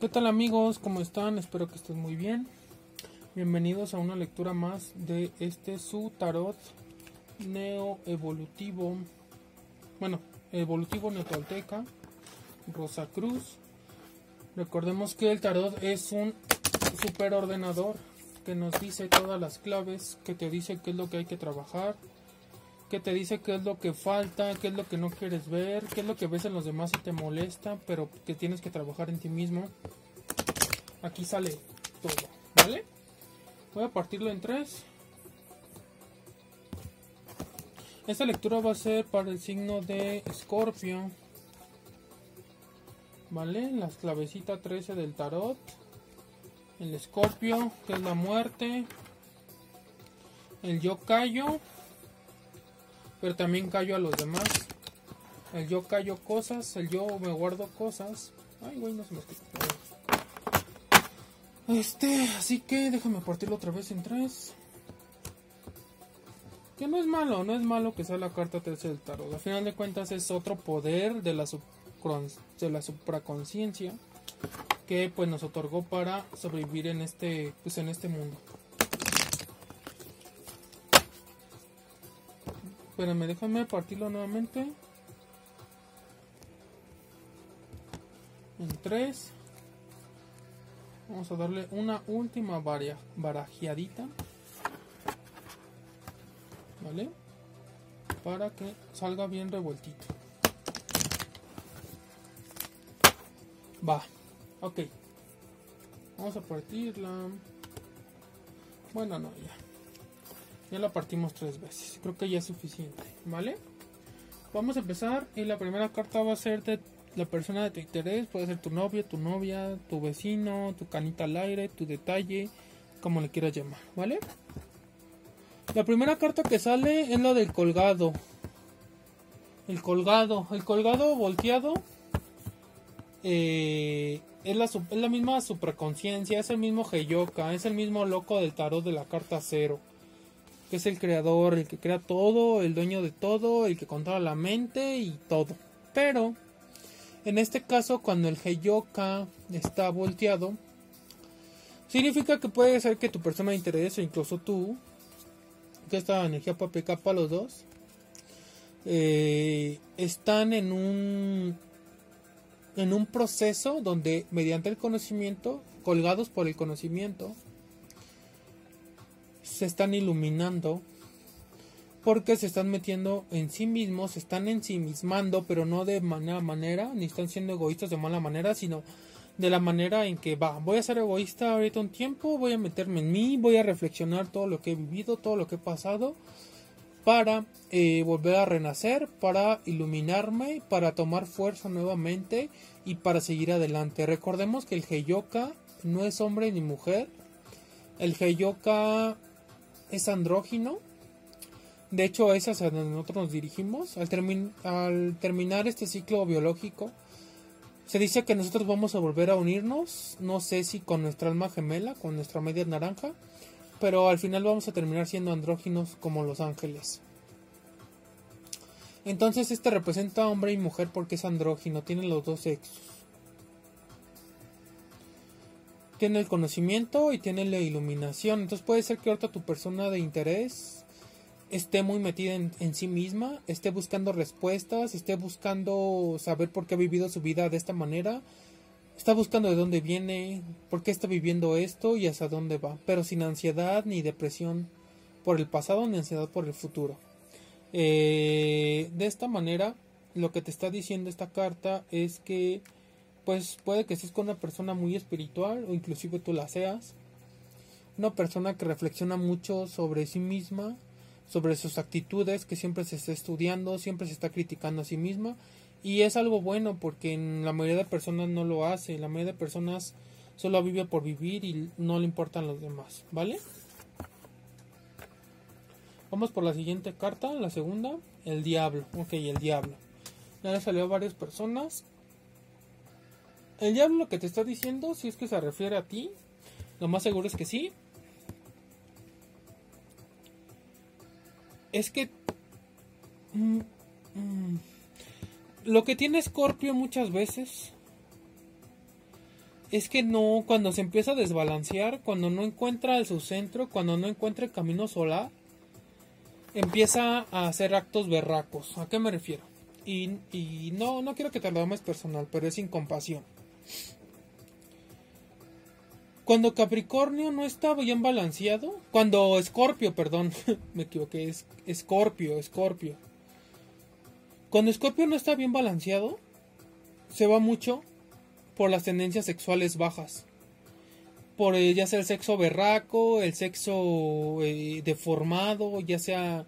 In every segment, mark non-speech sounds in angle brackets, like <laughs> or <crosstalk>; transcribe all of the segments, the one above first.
¿Qué tal amigos? ¿Cómo están? Espero que estén muy bien. Bienvenidos a una lectura más de este su tarot neo-evolutivo. Bueno, evolutivo neotolteca. Rosa Cruz. Recordemos que el tarot es un superordenador que nos dice todas las claves, que te dice qué es lo que hay que trabajar, que te dice qué es lo que falta, qué es lo que no quieres ver, qué es lo que ves en los demás y te molesta, pero que tienes que trabajar en ti mismo. Aquí sale todo, ¿vale? Voy a partirlo en tres. Esta lectura va a ser para el signo de Escorpio. ¿Vale? La clavecita 13 del tarot. El Escorpio, que es la muerte. El yo callo pero también callo a los demás. El yo callo cosas, el yo me guardo cosas. Ay, güey, no se me Este, así que déjame partirlo otra vez en tres. Que no es malo, no es malo que sea la carta 13 del tarot. Al final de cuentas es otro poder de la, de la supraconciencia que pues nos otorgó para sobrevivir en este pues en este mundo. Espérame, déjame partirlo nuevamente. En 3. Vamos a darle una última varia, barajeadita. ¿Vale? Para que salga bien revueltito. Va. Ok. Vamos a partirla. Bueno, no, ya. Ya la partimos tres veces. Creo que ya es suficiente. ¿Vale? Vamos a empezar. Y la primera carta va a ser de la persona de tu interés. Puede ser tu novia, tu novia, tu vecino, tu canita al aire, tu detalle. Como le quieras llamar. ¿Vale? La primera carta que sale es la del colgado. El colgado. El colgado volteado. Eh, es, la, es la misma supraconciencia. Es el mismo Heyoka. Es el mismo loco del tarot de la carta cero que es el creador, el que crea todo, el dueño de todo, el que controla la mente y todo. Pero en este caso, cuando el Heyoka está volteado, significa que puede ser que tu persona de interés o incluso tú, que esta energía puede aplicar para los dos, eh, están en un en un proceso donde mediante el conocimiento, colgados por el conocimiento, se están iluminando porque se están metiendo en sí mismos, se están ensimismando, pero no de mala manera, ni están siendo egoístas de mala manera, sino de la manera en que va, voy a ser egoísta ahorita un tiempo, voy a meterme en mí, voy a reflexionar todo lo que he vivido, todo lo que he pasado, para eh, volver a renacer, para iluminarme, para tomar fuerza nuevamente y para seguir adelante. Recordemos que el Heyoka no es hombre ni mujer, el Heyoka es andrógino. De hecho, es hacia donde nosotros nos dirigimos. Al, al terminar este ciclo biológico, se dice que nosotros vamos a volver a unirnos. No sé si con nuestra alma gemela, con nuestra media naranja. Pero al final vamos a terminar siendo andróginos como los ángeles. Entonces este representa hombre y mujer porque es andrógino, tiene los dos sexos. Tiene el conocimiento y tiene la iluminación. Entonces puede ser que ahorita tu persona de interés esté muy metida en, sí misma, esté buscando respuestas, esté buscando saber por qué ha vivido su vida de esta manera, está buscando de dónde viene, por qué está viviendo esto y hacia dónde va, pero sin ansiedad ni depresión por el pasado ni ansiedad por el futuro. Eh, de esta manera, lo que te está diciendo esta carta es que pues puede que estés con una persona muy espiritual o inclusive tú la seas. Una persona que reflexiona mucho sobre sí misma, sobre sus actitudes, que siempre se está estudiando, siempre se está criticando a sí misma. Y es algo bueno porque en la mayoría de personas no lo hace. La mayoría de personas solo vive por vivir y no le importan los demás. ¿Vale? Vamos por la siguiente carta, la segunda, el diablo. Ok, el diablo. Ya le salió a varias personas el diablo lo que te está diciendo, si es que se refiere a ti, lo más seguro es que sí. Es que... Mm, mm, lo que tiene Scorpio muchas veces es que no, cuando se empieza a desbalancear, cuando no encuentra su centro, cuando no encuentra el camino solar, empieza a hacer actos berracos. ¿A qué me refiero? Y, no, no quiero que te lo tomes personal, pero es incompasión. Cuando Capricornio no está bien balanceado, cuando Escorpio, perdón, <laughs> me equivoqué, es Escorpio, Escorpio. Cuando Escorpio no está bien balanceado, se va mucho por las tendencias sexuales bajas. Por eh, ya sea el sexo berraco, el sexo eh, deformado, ya sea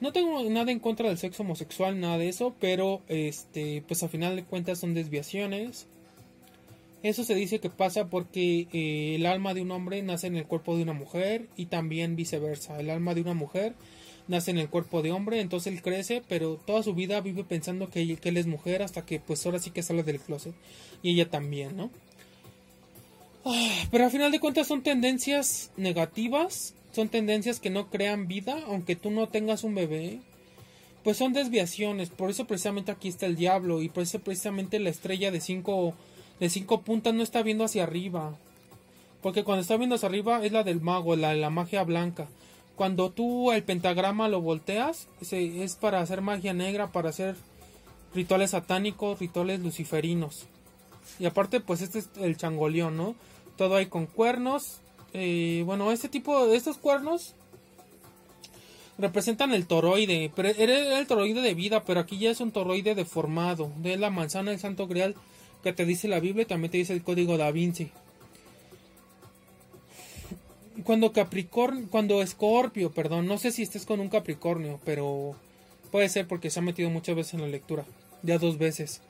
no tengo nada en contra del sexo homosexual, nada de eso, pero este, pues a final de cuentas son desviaciones. Eso se dice que pasa porque eh, el alma de un hombre nace en el cuerpo de una mujer y también viceversa. El alma de una mujer nace en el cuerpo de hombre, entonces él crece, pero toda su vida vive pensando que, él es mujer hasta que pues ahora sí que sale del closet. Y ella también, ¿no? Ah, pero a final de cuentas son tendencias negativas, son tendencias que no crean vida, aunque tú no tengas un bebé. Pues son desviaciones, por eso precisamente aquí está el diablo y por eso precisamente la estrella de cinco de cinco puntas no está viendo hacia arriba. Porque cuando está viendo hacia arriba es la del mago, la, la magia blanca. Cuando tú el pentagrama lo volteas, es para hacer magia negra, para hacer rituales satánicos, rituales luciferinos. Y aparte, pues este es el changoleón, ¿no? Todo ahí con cuernos. Eh, bueno, este tipo de estos cuernos representan el toroide. Pero era el toroide de vida, pero aquí ya es un toroide deformado. De la manzana del santo grial que te dice la Biblia, también te dice el código da Vinci. Cuando Capricornio, cuando Escorpio, perdón, no sé si estés con un Capricornio, pero puede ser porque se ha metido muchas veces en la lectura, ya dos veces.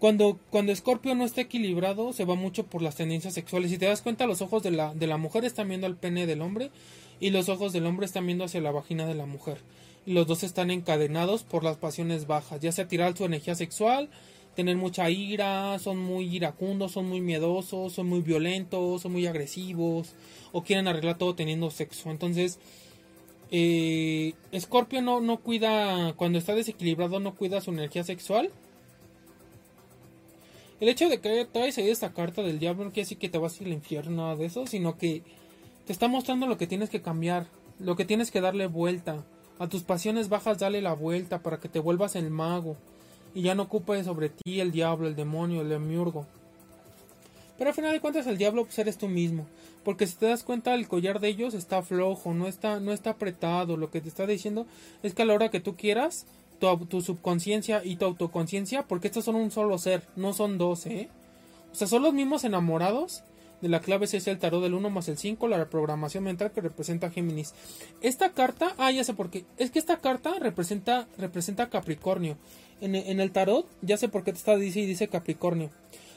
Cuando, cuando Escorpio no está equilibrado, se va mucho por las tendencias sexuales. Si te das cuenta, los ojos de la, de la mujer están viendo al pene del hombre y los ojos del hombre están viendo hacia la vagina de la mujer. Los dos están encadenados por las pasiones bajas, ya sea tirar su energía sexual tener mucha ira, son muy iracundos, son muy miedosos, son muy violentos, son muy agresivos o quieren arreglar todo teniendo sexo. Entonces, eh, Scorpio no, no cuida, cuando está desequilibrado, no cuida su energía sexual. El hecho de que traes ahí esta carta del diablo no quiere decir que te vas al infierno, nada de eso, sino que te está mostrando lo que tienes que cambiar, lo que tienes que darle vuelta. A tus pasiones bajas dale la vuelta para que te vuelvas el mago y ya no ocupe sobre ti el diablo, el demonio, el demiurgo. Pero al final de cuentas el diablo pues eres tú mismo, porque si te das cuenta el collar de ellos está flojo, no está no está apretado, lo que te está diciendo es que a la hora que tú quieras tu, tu subconsciencia y tu autoconciencia, porque estos son un solo ser, no son dos, ¿eh? O sea, son los mismos enamorados de la clave es el tarot del 1 más el 5, la reprogramación mental que representa Géminis. Esta carta, ah, ya sé por qué. Es que esta carta representa, representa Capricornio. En, el tarot, ya sé por qué te está dice y dice Capricornio.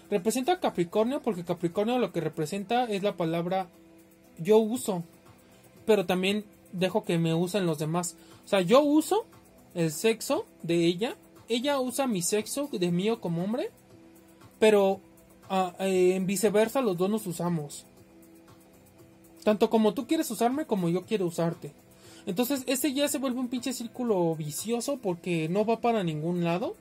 Representa Capricornio porque Capricornio lo que representa es la palabra yo uso, pero también dejo que me usen los demás. O sea, yo uso el sexo de ella, ella usa mi sexo de mío como hombre, pero Ah, eh, en viceversa, los dos nos usamos. Tanto como tú quieres usarme como yo quiero usarte. Entonces, este ya se vuelve un pinche círculo vicioso porque no va para ningún lado.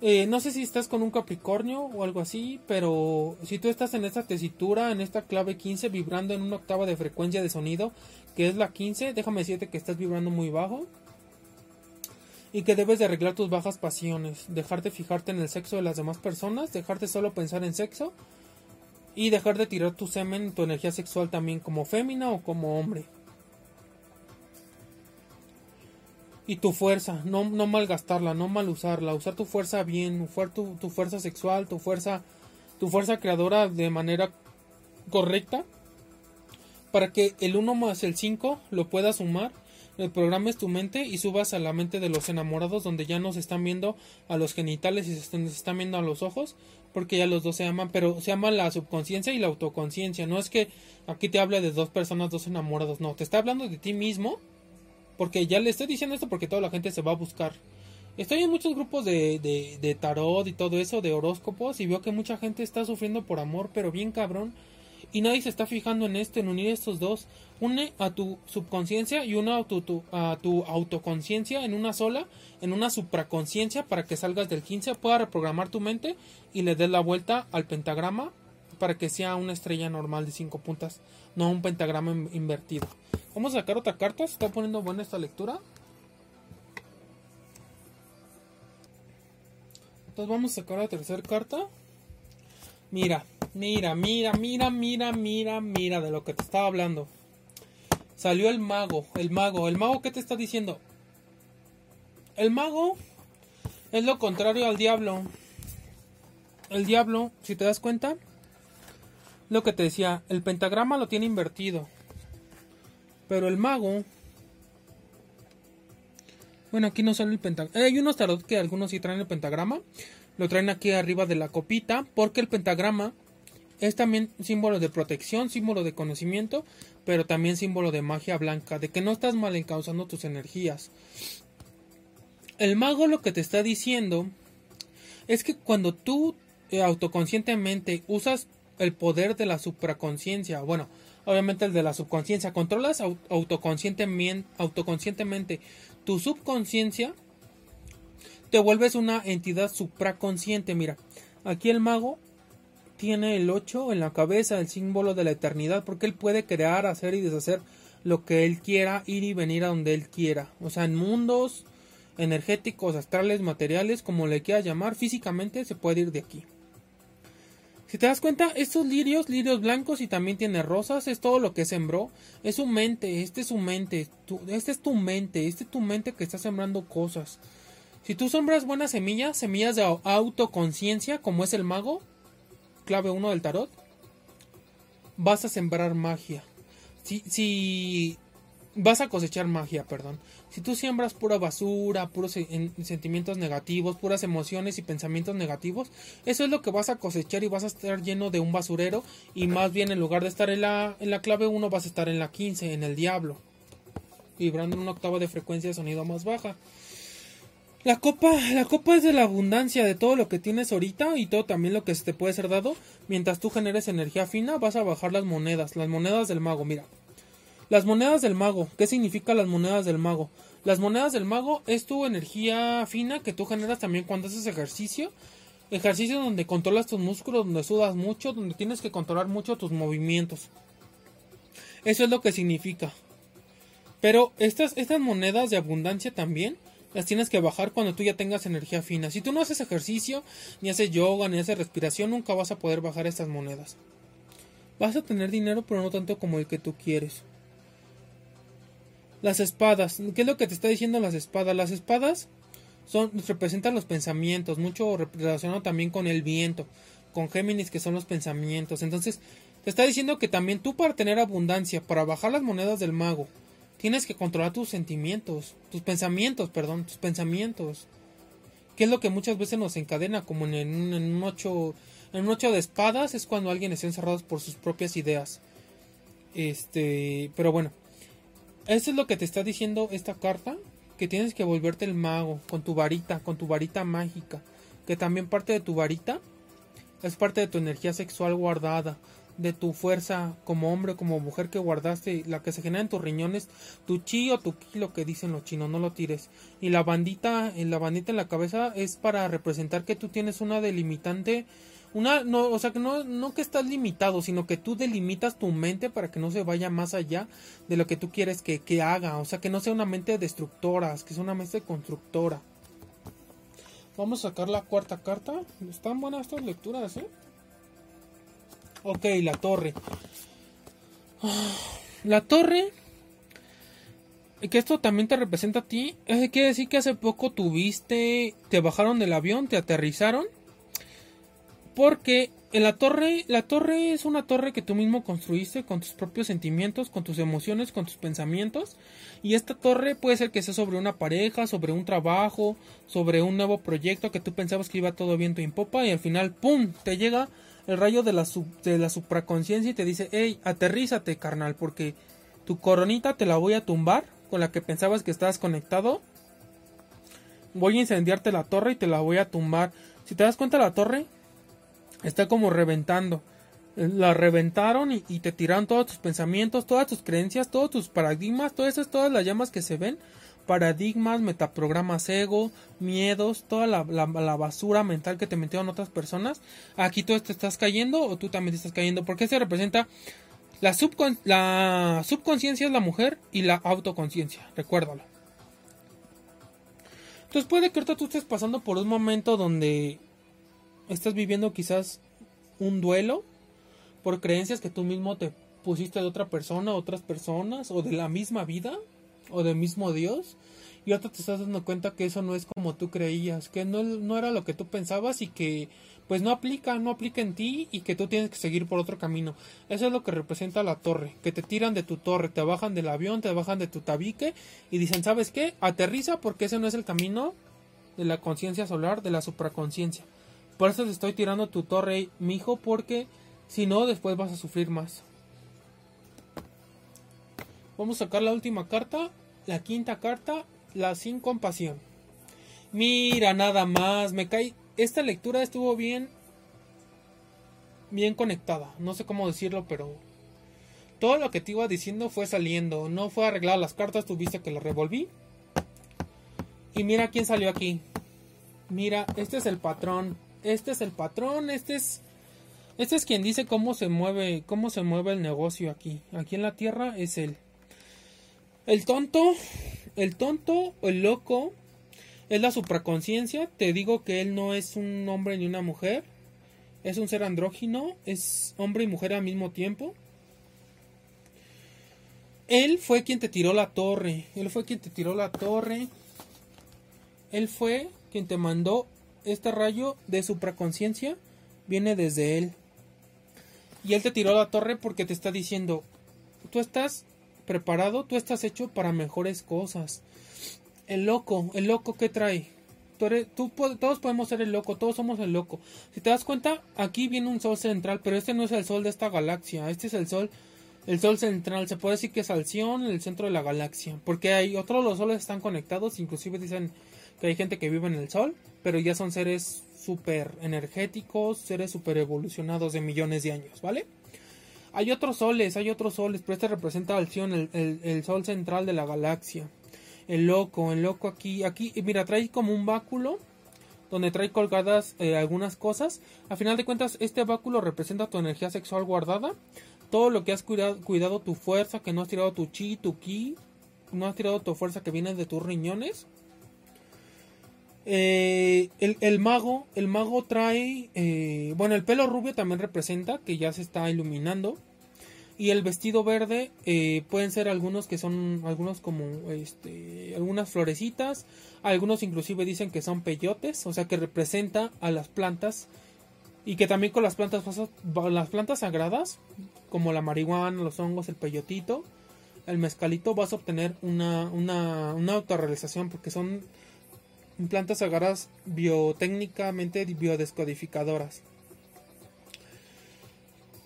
Eh, no sé si estás con un Capricornio o algo así, pero si tú estás en esta tesitura, en esta clave 15, vibrando en una octava de frecuencia de sonido, que es la 15, déjame decirte que estás vibrando muy bajo y que debes de arreglar tus bajas pasiones, dejar de fijarte en el sexo de las demás personas, dejar de solo pensar en sexo y dejar de tirar tu semen, tu energía sexual también como fémina o como hombre. Y tu fuerza, no, no malgastarla, no mal usarla, usar tu fuerza bien, tu, tu fuerza sexual, tu fuerza, tu fuerza creadora de manera correcta para que el 1 más el 5 lo puedas sumar programes tu mente y subas a la mente de los enamorados donde ya no se están viendo a los genitales y se están, viendo a los ojos porque ya los dos se aman, pero se aman la subconsciencia y la autoconciencia. No es que aquí te hable de dos personas, dos enamorados, no, te está hablando de ti mismo porque ya le estoy diciendo esto porque toda la gente se va a buscar. Estoy en muchos grupos de, de, tarot y todo eso, de horóscopos, y veo que mucha gente está sufriendo por amor, pero bien cabrón. y nadie se está fijando en esto, en unir estos dos. Une a tu subconsciencia y una a tu, a tu autoconciencia en una sola, en una supraconciencia para que salgas del 15, pueda reprogramar tu mente y le des la vuelta al pentagrama para que sea una estrella normal de cinco puntas, no un pentagrama invertido. Vamos a sacar otra carta, se está poniendo buena esta lectura. Entonces vamos a sacar la tercera carta. Mira, mira, mira, mira, mira, mira, mira de lo que te estaba hablando. Salió el mago, el mago, el mago ¿qué te está diciendo? El mago es lo contrario al diablo. El diablo, si te das cuenta, lo que te decía, el pentagrama lo tiene invertido. Pero el mago... Bueno, aquí no sale el pentagrama. Hay unos tarot que algunos sí traen el pentagrama. Lo traen aquí arriba de la copita. Porque el pentagrama es también símbolo de protección, símbolo de conocimiento. Pero también símbolo de magia blanca. De que no estás mal encauzando tus energías. El mago lo que te está diciendo es que cuando tú eh, autoconscientemente usas el poder de la supraconciencia. Bueno, obviamente el de la subconsciencia. Controlas autoconscientemente, autoconscientemente tu subconsciencia. Te vuelves una entidad supraconsciente. Mira, aquí el mago tiene el 8 en la cabeza, el símbolo de la eternidad, porque él puede crear, hacer y deshacer lo que él quiera, ir y venir a donde él quiera. O sea, en mundos energéticos, astrales, materiales, como le quiera llamar, físicamente se puede ir de aquí. Si te das cuenta, estos lirios, lirios blancos y también tiene rosas, es todo lo que sembró. Es su mente, este es su mente, este es tu mente, este es tu mente que está sembrando cosas. Si tú sembras buenas semillas, semillas de autoconciencia, como es el mago, clave 1 del tarot, vas a sembrar magia. Si, si vas a cosechar magia, perdón. Si tú siembras pura basura, puros sentimientos negativos, puras emociones y pensamientos negativos, eso es lo que vas a cosechar y vas a estar lleno de un basurero y más bien en lugar de estar en la, en la clave 1 vas a estar en la 15, en el diablo, vibrando en una octava de frecuencia de sonido más baja. La copa, la copa es de la abundancia de todo lo que tienes ahorita y todo también lo que se te puede ser dado. Mientras tú generes energía fina, vas a bajar las monedas, las monedas del mago. Mira, las monedas del mago. ¿Qué significa las monedas del mago? Las monedas del mago es tu energía fina que tú generas también cuando haces ejercicio. Ejercicio donde controlas tus músculos, donde sudas mucho, donde tienes que controlar mucho tus movimientos. Eso es lo que significa. Pero estas, estas monedas de abundancia también las tienes que bajar cuando tú ya tengas energía fina. Si tú no haces ejercicio, ni haces yoga, ni haces respiración, nunca vas a poder bajar estas monedas. Vas a tener dinero, pero no tanto como el que tú quieres. Las espadas. ¿Qué es lo que te está diciendo las espadas? Las espadas son, representan los pensamientos, mucho relacionado también con el viento, con Géminis que son los pensamientos. Entonces, te está diciendo que también tú para tener abundancia, para bajar las monedas del mago, tienes que controlar tus sentimientos, tus pensamientos, perdón, tus pensamientos. ¿Qué es lo que muchas veces nos encadena? Como en un ocho, en un ocho de espadas es cuando alguien está encerrado por sus propias ideas. Este, pero bueno, eso es lo que te está diciendo esta carta, que tienes que volverte el mago con tu varita, con tu varita mágica, que también parte de tu varita es parte de tu energía sexual guardada, de tu fuerza como hombre, como mujer que guardaste, la que se genera en tus riñones, tu chi o tu ki, lo que dicen los chinos, no lo tires. Y la bandita, la bandita en la cabeza es para representar que tú tienes una delimitante una no o sea que no no que estás limitado sino que tú delimitas tu mente para que no se vaya más allá de lo que tú quieres que, que haga. O sea que no sea una mente destructora que sea una mente constructora. Vamos a sacar la cuarta carta. Están buenas estas lecturas eh ok la torre. <sighs> La torre que esto también te representa a ti, quiere decir que hace poco tuviste, te bajaron del avión, te aterrizaron porque en la torre, la torre es una torre que tú mismo construiste con tus propios sentimientos, con tus emociones, con tus pensamientos. Y esta torre puede ser que sea sobre una pareja, sobre un trabajo, sobre un nuevo proyecto que tú pensabas que iba todo viento en popa y al final, ¡pum!, te llega el rayo de la, de la supraconciencia y te dice, hey, aterrízate, carnal, porque tu coronita te la voy a tumbar con la que pensabas que estabas conectado. Voy a incendiarte la torre y te la voy a tumbar. Si te das cuenta la torre, está como reventando. la reventaron y, te tiraron todos tus pensamientos, todas tus creencias, todos tus paradigmas, todas esas, todas las llamas que se ven, paradigmas, metaprogramas ego, miedos, toda la, basura mental que te metieron otras personas, aquí tú te estás cayendo o tú también te estás cayendo, porque se representa la, la subconsciencia es la mujer y la autoconciencia, recuérdalo. Entonces puede que ahorita tú estés pasando por un momento donde estás viviendo quizás un duelo por creencias que tú mismo te pusiste de otra persona, otras personas, o de la misma vida, o del mismo Dios, y ahora te estás dando cuenta que eso no es como tú creías, que no, no era lo que tú pensabas y que pues no aplica, no aplica en ti y que tú tienes que seguir por otro camino. Eso es lo que representa la torre, que te tiran de tu torre, te bajan del avión, te bajan de tu tabique y dicen, ¿sabes qué? Aterriza porque ese no es el camino de la conciencia solar, de la supraconciencia. Por eso te estoy tirando tu torre, mijo, porque si no, después vas a sufrir más. Vamos a sacar la última carta, la quinta carta, la sin compasión. Mira, nada más, me cae. Esta lectura estuvo bien. Bien conectada. No sé cómo decirlo, pero. Todo lo que te iba diciendo fue saliendo. No fue arreglar las cartas, tuviste que las revolví. Y mira quién salió aquí. Mira, este es el patrón. Este es el patrón. Este es este es quien dice cómo se mueve, cómo se mueve el negocio aquí. Aquí en la tierra es él. El tonto, el tonto, el loco, es la supraconciencia. Te digo que él no es un hombre ni una mujer. Es un ser andrógino, es hombre y mujer al mismo tiempo. Él fue quien te tiró la torre. Él fue quien te tiró la torre. Él fue quien te mandó este rayo de supraconciencia. Viene desde él. Y él te tiró la torre porque te está diciendo, tú estás preparado, tú estás hecho para mejores cosas. El loco, el loco que trae. Tú, todos podemos ser el loco, todos somos el loco. Si te das cuenta, aquí viene un sol central, pero este no es el sol de esta galaxia, este es el sol, el sol central. Se puede decir que es Alción, el centro de la galaxia, porque hay otros los soles están conectados, inclusive dicen que hay gente que vive en el sol, pero ya son seres super energéticos, seres super evolucionados de millones de años, ¿vale? Hay otros soles, hay otros soles, pero este representa al el, el, sol central de la galaxia. El loco, el loco aquí, aquí, mira, trae como un báculo donde trae colgadas eh, algunas cosas. A final de cuentas, este báculo representa tu energía sexual guardada. Todo lo que has cuidado, cuidado tu fuerza, que no has tirado tu chi, tu ki, no has tirado tu fuerza que viene de tus riñones. Eh, el, mago, el mago trae, eh, bueno, el pelo rubio también representa que ya se está iluminando. Y el vestido verde eh, pueden ser algunos que son, algunos como, este, algunas florecitas. Algunos inclusive dicen que son peyotes, o sea que representa a las plantas. Y que también con las plantas, las plantas sagradas, como la marihuana, los hongos, el peyotito, el mezcalito, vas a obtener una, una, una autorrealización porque son plantas agarras biotécnicamente biodescodificadoras.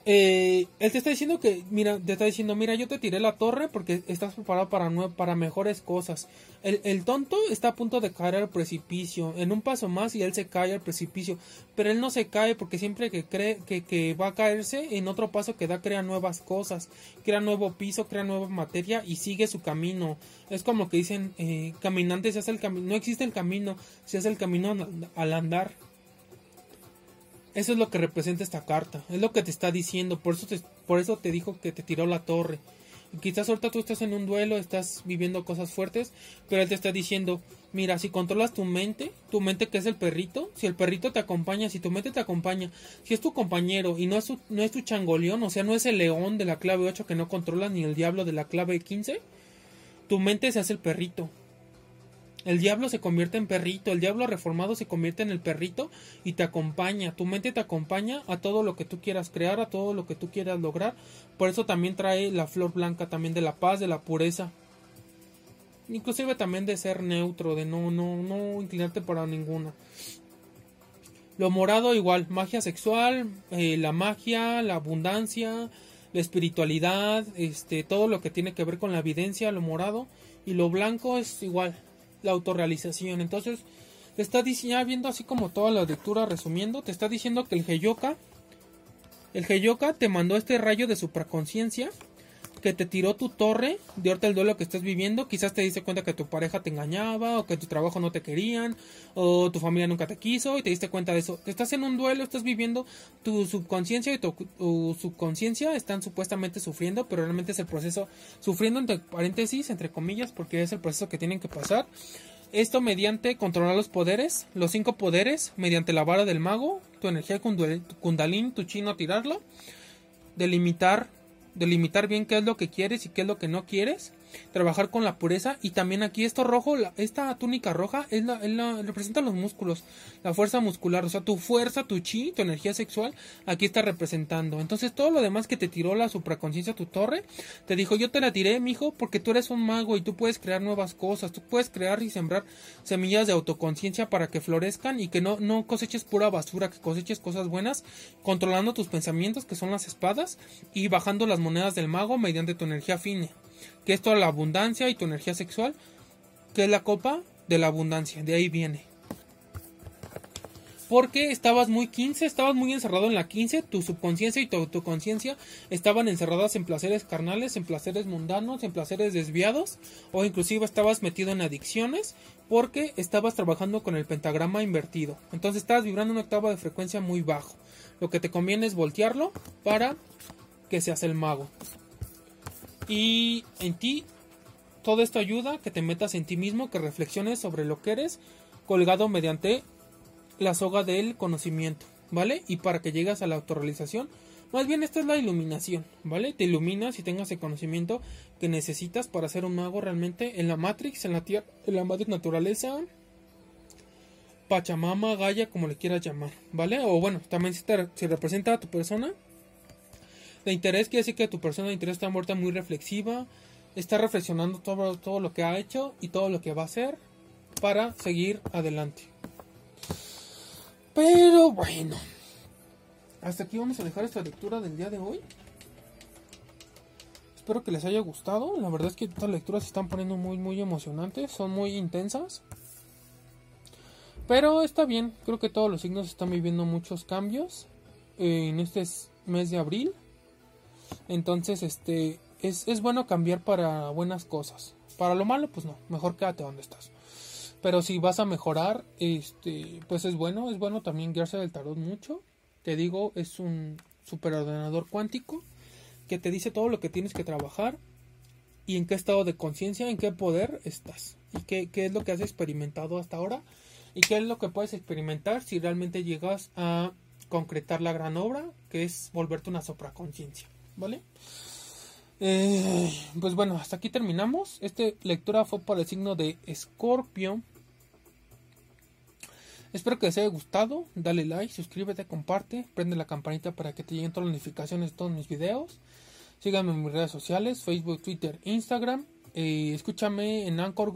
Eh, él te está diciendo que, mira, te está diciendo, mira, yo te tiré la torre porque estás preparado para, para mejores cosas. El, tonto está a punto de caer al precipicio, en un paso más y él se cae al precipicio, pero él no se cae porque siempre que cree que, que va a caerse, en otro paso que da crea nuevas cosas, crea nuevo piso, crea nueva materia y sigue su camino. Es como que dicen, eh, caminante se hace el camino, no existe el camino, se hace el camino al andar. Eso es lo que representa esta carta. Es lo que te está diciendo. Por eso te, por eso te dijo que te tiró la torre. quizás ahorita tú estás en un duelo, estás viviendo cosas fuertes, pero él te está diciendo, mira, si controlas tu mente, tu mente que es el perrito, si el perrito te acompaña, si tu mente te acompaña, si es tu compañero y no es, no es tu changoleón, o sea, no es el león de la clave 8 que no controla ni el diablo de la clave 15, tu mente se hace el perrito. El diablo se convierte en perrito, el diablo reformado se convierte en el perrito y te acompaña, tu mente te acompaña a todo lo que tú quieras crear, a todo lo que tú quieras lograr. Por eso también trae la flor blanca también de la paz, de la pureza. Inclusive también de ser neutro, de no no no inclinarte para ninguna. Lo morado igual, magia sexual, eh, la magia, la abundancia, la espiritualidad, este todo lo que tiene que ver con la evidencia, lo morado y lo blanco es igual, la autorrealización. Entonces, te está diciendo, viendo así como toda la lectura resumiendo, te está diciendo que el Heyoka El Heyoka te mandó este rayo de supraconciencia que te tiró tu torre de ahorita el duelo que estás viviendo. Quizás te diste cuenta que tu pareja te engañaba, o que tu trabajo no te querían, o tu familia nunca te quiso, y te diste cuenta de eso. Estás en un duelo, estás viviendo, tu subconsciencia y tu, subconsciencia están supuestamente sufriendo, pero realmente es el proceso, sufriendo entre paréntesis, entre comillas, porque es el proceso que tienen que pasar. Esto mediante controlar los poderes, los cinco poderes, mediante la vara del mago, tu energía kundalini, tu chino tirarlo, delimitar delimitar bien qué es lo que quieres y qué es lo que no quieres trabajar con la pureza y también aquí esto rojo, esta túnica roja es la, representa los músculos, la fuerza muscular, o sea, tu fuerza, tu chi, tu energía sexual, aquí está representando. Entonces todo lo demás que te tiró la supraconciencia, tu torre, te dijo, yo te la tiré, mijo, porque tú eres un mago y tú puedes crear nuevas cosas, tú puedes crear y sembrar semillas de autoconciencia para que florezcan y que no, no coseches pura basura, que coseches cosas buenas, controlando tus pensamientos, que son las espadas, y bajando las monedas del mago mediante tu energía fine que es toda la abundancia y tu energía sexual, que es la copa de la abundancia, de ahí viene. Porque estabas muy 15, estabas muy encerrado en la 15, tu subconsciencia y tu autoconciencia estaban encerradas en placeres carnales, en placeres mundanos, en placeres desviados, o inclusive estabas metido en adicciones, porque estabas trabajando con el pentagrama invertido. Entonces estabas vibrando una octava de frecuencia muy bajo. Lo que te conviene es voltearlo para que seas el mago. Y en ti, todo esto ayuda que te metas en ti mismo, que reflexiones sobre lo que eres, colgado mediante la soga del conocimiento, ¿vale? Y para que llegues a la autorrealización, más bien esta es la iluminación, ¿vale? Te iluminas y tengas el conocimiento que necesitas para ser un mago realmente en la Matrix, en la tierra, en la madre naturaleza, Pachamama, Gaia, como le quieras llamar, ¿vale? O bueno, también si, te, si representa a tu persona, de interés quiere decir que tu persona de interés está muerta muy reflexiva, está reflexionando todo, todo lo que ha hecho y todo lo que va a hacer para seguir adelante. Pero bueno, hasta aquí vamos a dejar esta lectura del día de hoy. Espero que les haya gustado. La verdad es que estas lecturas se están poniendo muy, muy emocionantes. Son muy intensas. Pero está bien. Creo que todos los signos están viviendo muchos cambios en este mes de abril. Entonces, este, es, es bueno cambiar para buenas cosas. Para lo malo, pues no, mejor quédate donde estás. Pero si vas a mejorar, este, pues es bueno, es bueno también guiarse del tarot mucho. Te digo, es un superordenador cuántico que te dice todo lo que tienes que trabajar y en qué estado de conciencia, en qué poder estás y qué, qué, es lo que has experimentado hasta ahora y qué es lo que puedes experimentar si realmente llegas a concretar la gran obra que es volverte una sopraconciencia. ¿Vale? Eh, pues bueno, hasta aquí terminamos. Esta lectura fue por el signo de Escorpio. Espero que les haya gustado. Dale like, suscríbete, comparte, prende la campanita para que te lleguen todas las notificaciones de todos mis videos. Síganme en mis redes sociales, Facebook, Twitter, Instagram. Eh, escúchame en Anchor,